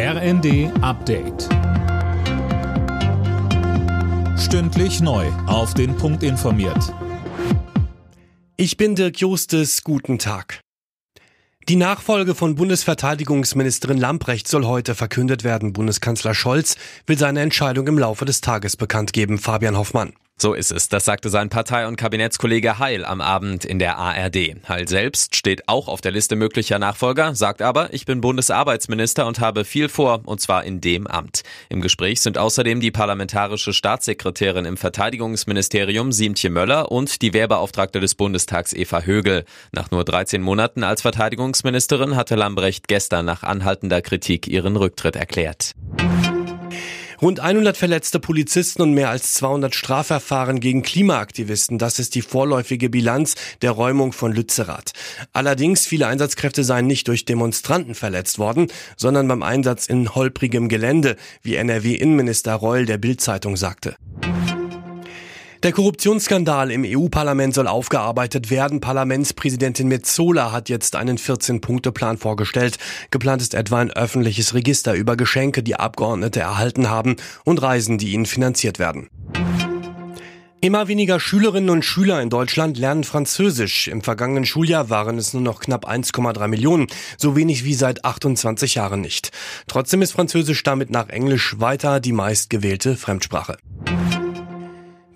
RND Update. Stündlich neu. Auf den Punkt informiert. Ich bin Dirk Justes. Guten Tag. Die Nachfolge von Bundesverteidigungsministerin Lamprecht soll heute verkündet werden. Bundeskanzler Scholz will seine Entscheidung im Laufe des Tages bekannt geben. Fabian Hoffmann. So ist es. Das sagte sein Partei- und Kabinettskollege Heil am Abend in der ARD. Heil selbst steht auch auf der Liste möglicher Nachfolger, sagt aber, ich bin Bundesarbeitsminister und habe viel vor, und zwar in dem Amt. Im Gespräch sind außerdem die parlamentarische Staatssekretärin im Verteidigungsministerium Siemtje Möller und die Wehrbeauftragte des Bundestags Eva Högel. Nach nur 13 Monaten als Verteidigungsministerin hatte Lambrecht gestern nach anhaltender Kritik ihren Rücktritt erklärt. Rund 100 verletzte Polizisten und mehr als 200 Strafverfahren gegen Klimaaktivisten. Das ist die vorläufige Bilanz der Räumung von Lützerath. Allerdings, viele Einsatzkräfte seien nicht durch Demonstranten verletzt worden, sondern beim Einsatz in holprigem Gelände, wie NRW-Innenminister Reul der Bild-Zeitung sagte. Der Korruptionsskandal im EU-Parlament soll aufgearbeitet werden. Parlamentspräsidentin Metzola hat jetzt einen 14-Punkte-Plan vorgestellt. Geplant ist etwa ein öffentliches Register über Geschenke, die Abgeordnete erhalten haben und Reisen, die ihnen finanziert werden. Immer weniger Schülerinnen und Schüler in Deutschland lernen Französisch. Im vergangenen Schuljahr waren es nur noch knapp 1,3 Millionen, so wenig wie seit 28 Jahren nicht. Trotzdem ist Französisch damit nach Englisch weiter die meistgewählte Fremdsprache.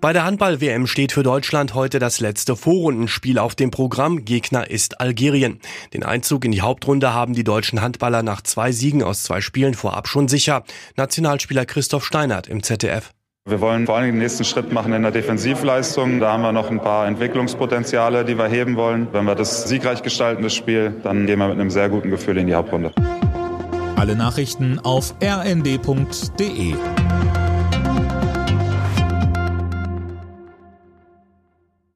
Bei der Handball-WM steht für Deutschland heute das letzte Vorrundenspiel auf dem Programm. Gegner ist Algerien. Den Einzug in die Hauptrunde haben die deutschen Handballer nach zwei Siegen aus zwei Spielen vorab schon sicher. Nationalspieler Christoph Steinert im ZDF. Wir wollen vor allem den nächsten Schritt machen in der Defensivleistung. Da haben wir noch ein paar Entwicklungspotenziale, die wir heben wollen. Wenn wir das siegreich gestalten, das Spiel, dann gehen wir mit einem sehr guten Gefühl in die Hauptrunde. Alle Nachrichten auf rnd.de